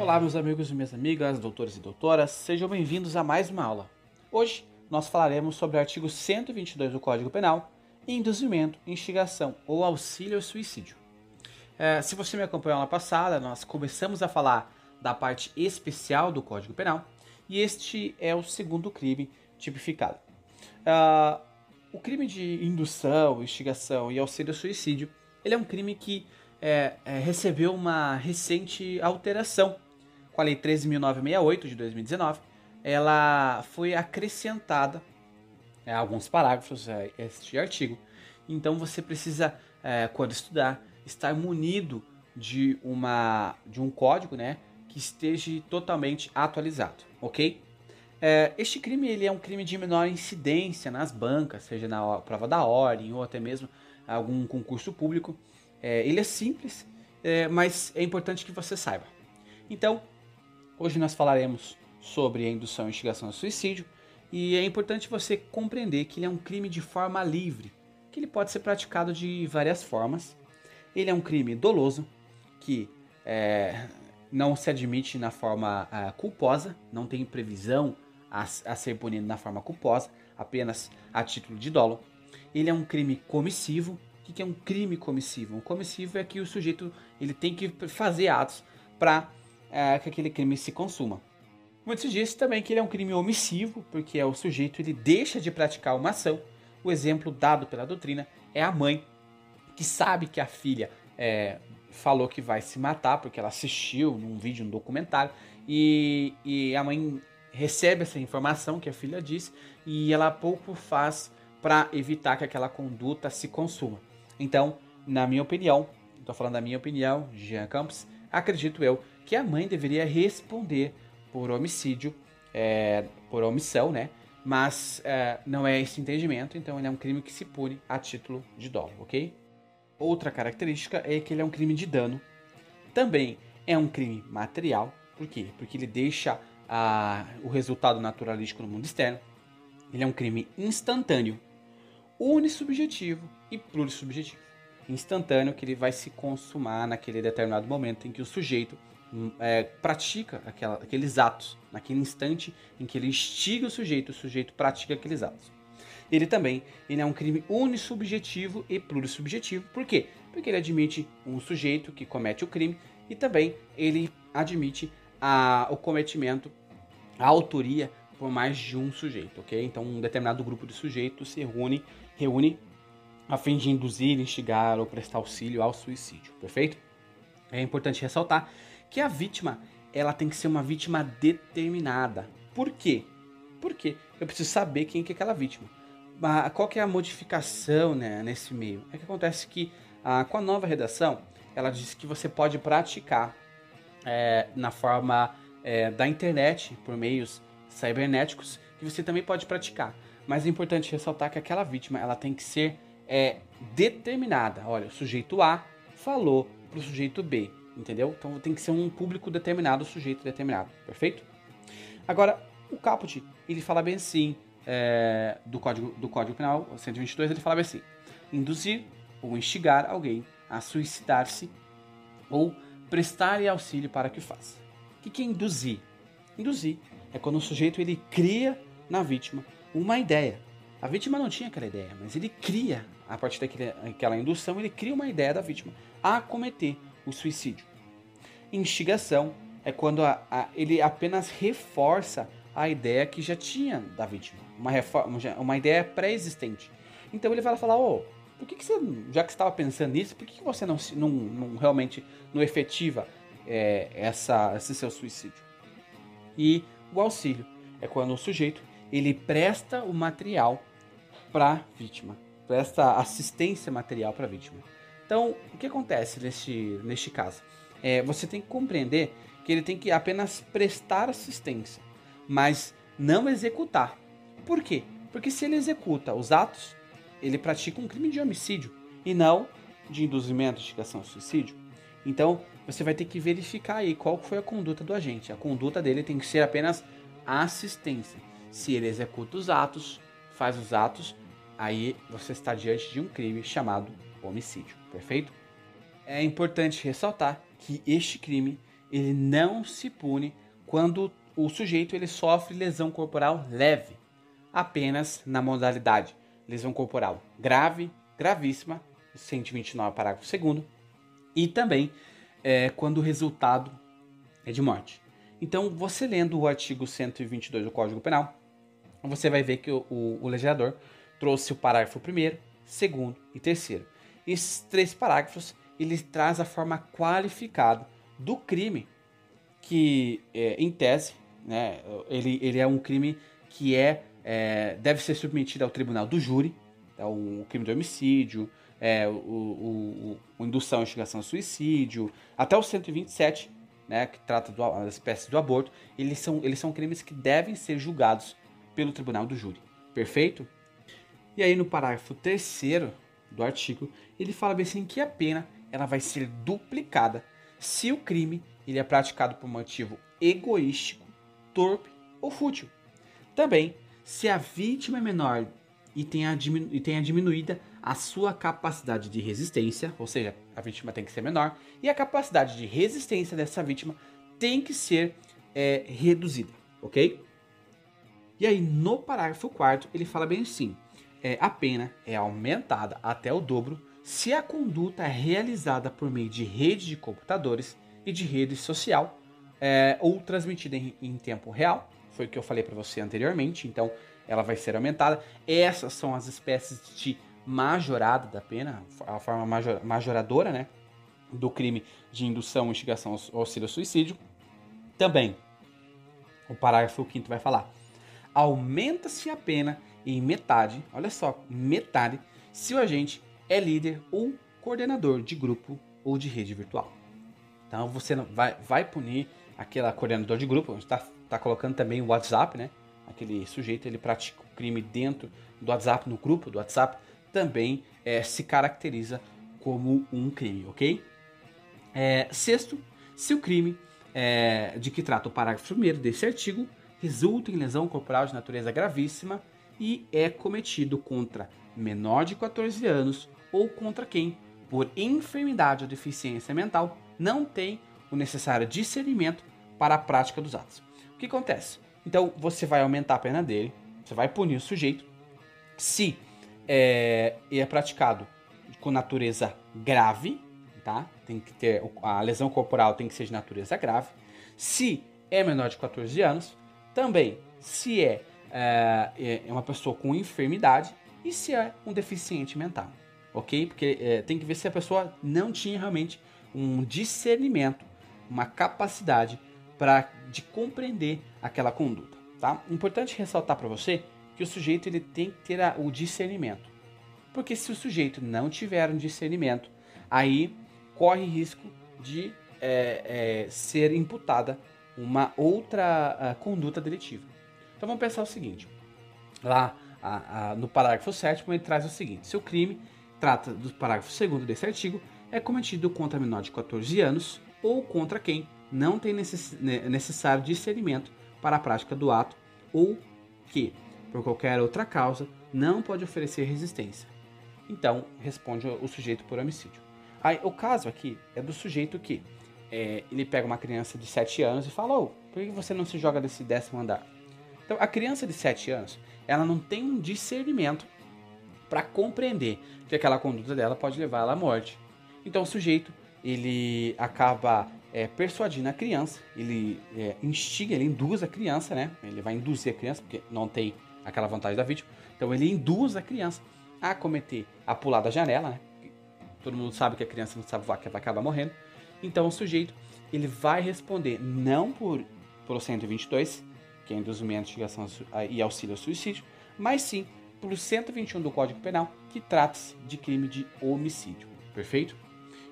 Olá, meus amigos e minhas amigas, doutores e doutoras, sejam bem-vindos a mais uma aula. Hoje nós falaremos sobre o artigo 122 do Código Penal, induzimento, instigação ou auxílio ao suicídio. É, se você me acompanhou na passada, nós começamos a falar da parte especial do Código Penal e este é o segundo crime tipificado. Uh, o crime de indução, instigação e auxílio ao suicídio, ele é um crime que é, é, recebeu uma recente alteração com a Lei 13.968 de 2019. Ela foi acrescentada é, alguns parágrafos é, este artigo. Então você precisa, é, quando estudar, estar munido de, uma, de um código né, que esteja totalmente atualizado, ok? É, este crime ele é um crime de menor incidência nas bancas, seja na prova da ordem ou até mesmo algum concurso público. É, ele é simples, é, mas é importante que você saiba. Então, hoje nós falaremos sobre a indução e instigação ao suicídio e é importante você compreender que ele é um crime de forma livre, que ele pode ser praticado de várias formas. Ele é um crime doloso, que é, não se admite na forma uh, culposa, não tem previsão a, a ser punido na forma culposa, apenas a título de dolo. Ele é um crime comissivo. O que é um crime comissivo? Um comissivo é que o sujeito ele tem que fazer atos para é, que aquele crime se consuma. Muito se diz também que ele é um crime omissivo, porque é o sujeito ele deixa de praticar uma ação. O exemplo dado pela doutrina é a mãe que sabe que a filha é, falou que vai se matar porque ela assistiu num vídeo, num documentário, e, e a mãe recebe essa informação que a filha diz e ela pouco faz para evitar que aquela conduta se consuma. Então, na minha opinião, estou falando da minha opinião, Jean Campos, acredito eu que a mãe deveria responder por homicídio, é, por omissão, né? Mas é, não é esse entendimento, então ele é um crime que se pune a título de dolo, ok? Outra característica é que ele é um crime de dano. Também é um crime material, por quê? Porque ele deixa a, o resultado naturalístico no mundo externo. Ele é um crime instantâneo, unissubjetivo e plurissubjetivo. Instantâneo que ele vai se consumar naquele determinado momento em que o sujeito é, pratica aquela, aqueles atos, naquele instante em que ele instiga o sujeito, o sujeito pratica aqueles atos. Ele também ele é um crime unissubjetivo e plurissubjetivo. Por quê? Porque ele admite um sujeito que comete o crime e também ele admite a, o cometimento a autoria por mais de um sujeito, ok? Então, um determinado grupo de sujeitos se reúne, reúne a fim de induzir, instigar ou prestar auxílio ao suicídio, perfeito? É importante ressaltar que a vítima ela tem que ser uma vítima determinada. Por quê? Porque eu preciso saber quem que é aquela vítima. Qual que é a modificação né, nesse meio? É que acontece que ah, com a nova redação, ela diz que você pode praticar é, na forma é, da internet, por meios cibernéticos, que você também pode praticar. Mas é importante ressaltar que aquela vítima ela tem que ser é, determinada. Olha, o sujeito A falou para o sujeito B, entendeu? Então tem que ser um público determinado, sujeito determinado, perfeito? Agora, o caput, ele fala bem assim, é, do, código, do Código Penal 122, ele fala bem assim, induzir ou instigar alguém a suicidar-se ou prestar-lhe auxílio para que faça. O que é induzir? Induzir é quando o sujeito ele cria na vítima uma ideia. A vítima não tinha aquela ideia, mas ele cria, a partir daquela indução, ele cria uma ideia da vítima a cometer o suicídio. Instigação é quando a, a, ele apenas reforça a ideia que já tinha da vítima, uma, reforma, uma ideia pré-existente. Então ele vai falar, ô, oh, por que, que você, já que estava pensando nisso, por que, que você não, não, não realmente não efetiva é, essa, esse seu suicídio. E o auxílio é quando o sujeito ele presta o material para a vítima, presta assistência material para a vítima. Então, o que acontece neste, neste caso? É, você tem que compreender que ele tem que apenas prestar assistência, mas não executar. Por quê? Porque se ele executa os atos, ele pratica um crime de homicídio e não de induzimento, instigação ao suicídio. Então, você vai ter que verificar aí qual foi a conduta do agente. A conduta dele tem que ser apenas assistência. Se ele executa os atos, faz os atos, aí você está diante de um crime chamado homicídio, perfeito? É importante ressaltar que este crime ele não se pune quando o sujeito ele sofre lesão corporal leve, apenas na modalidade lesão corporal grave, gravíssima, 129 parágrafo 2 e também é, quando o resultado é de morte. Então, você lendo o artigo 122 do Código Penal, você vai ver que o, o, o legislador trouxe o parágrafo 1 segundo e terceiro. Esses três parágrafos, ele traz a forma qualificada do crime que, é, em tese, né, ele, ele é um crime que é, é deve ser submetido ao tribunal do júri, é o crime de homicídio, é, o, o, o, indução à instigação ao suicídio, até o 127, né, que trata das espécies do aborto, eles são, eles são crimes que devem ser julgados pelo tribunal do júri. Perfeito? E aí no parágrafo 3 do artigo, ele fala bem assim que a pena ela vai ser duplicada se o crime ele é praticado por motivo egoístico, torpe ou fútil. Também, se a vítima é menor e tenha, diminu e tenha diminuída a sua capacidade de resistência, ou seja, a vítima tem que ser menor, e a capacidade de resistência dessa vítima tem que ser é, reduzida, ok? E aí, no parágrafo 4 ele fala bem assim: é, a pena é aumentada até o dobro se a conduta é realizada por meio de rede de computadores e de rede social é, ou transmitida em, em tempo real. Foi o que eu falei para você anteriormente, então ela vai ser aumentada. Essas são as espécies de majorada da pena, a forma major, majoradora, né, do crime de indução, instigação auxílio ao suicídio. Também, o parágrafo 5 vai falar: aumenta-se a pena em metade, olha só, metade, se o agente é líder ou coordenador de grupo ou de rede virtual. Então você vai, vai punir aquela coordenador de grupo, está tá colocando também o WhatsApp, né? Aquele sujeito ele pratica o crime dentro do WhatsApp, no grupo do WhatsApp, também é, se caracteriza como um crime, ok? É, sexto, se o crime é, de que trata o parágrafo 1 desse artigo resulta em lesão corporal de natureza gravíssima e é cometido contra menor de 14 anos ou contra quem, por enfermidade ou deficiência mental, não tem o necessário discernimento para a prática dos atos. O que acontece? Então você vai aumentar a pena dele, você vai punir o sujeito se é, é praticado com natureza grave, tá? Tem que ter a lesão corporal tem que ser de natureza grave. Se é menor de 14 anos, também se é, é, é uma pessoa com enfermidade e se é um deficiente mental, ok? Porque é, tem que ver se a pessoa não tinha realmente um discernimento, uma capacidade para de compreender aquela conduta, tá? Importante ressaltar para você que o sujeito ele tem que ter a, o discernimento. Porque se o sujeito não tiver um discernimento, aí corre risco de é, é, ser imputada uma outra a, conduta deletiva. Então vamos pensar o seguinte: lá no parágrafo 7 ele traz o seguinte: se o crime trata do parágrafo 2 desse artigo, é cometido contra menor de 14 anos ou contra quem não tem necess, necessário discernimento para a prática do ato ou que por qualquer outra causa, não pode oferecer resistência. Então, responde o sujeito por homicídio. Aí, o caso aqui é do sujeito que é, ele pega uma criança de 7 anos e fala: oh, por que você não se joga desse décimo andar? Então, a criança de 7 anos, ela não tem um discernimento para compreender que aquela conduta dela pode levar ela à morte. Então, o sujeito ele acaba é, persuadindo a criança, ele é, instiga, ele induz a criança, né? Ele vai induzir a criança, porque não tem aquela vantagem da vítima. Então ele induz a criança a cometer, a pular da janela, né? Todo mundo sabe que a criança não sabe voar, que vai acabar morrendo. Então o sujeito, ele vai responder não por pelo 122, que é induzimento, instigação e auxílio ao suicídio, mas sim pelo 121 do Código Penal, que trata-se de crime de homicídio. Perfeito?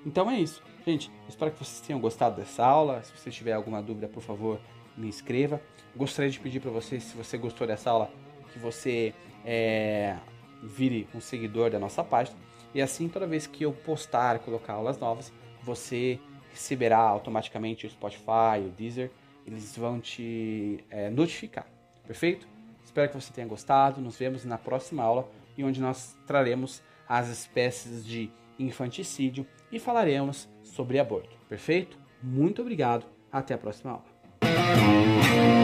Então é isso. Gente, espero que vocês tenham gostado dessa aula. Se você tiver alguma dúvida, por favor, me inscreva. Gostaria de pedir para você, se você gostou dessa aula, que você é, vire um seguidor da nossa página. E assim, toda vez que eu postar, colocar aulas novas, você receberá automaticamente o Spotify, o Deezer, eles vão te é, notificar. Perfeito? Espero que você tenha gostado. Nos vemos na próxima aula, e onde nós traremos as espécies de infanticídio e falaremos sobre aborto. Perfeito? Muito obrigado. Até a próxima aula.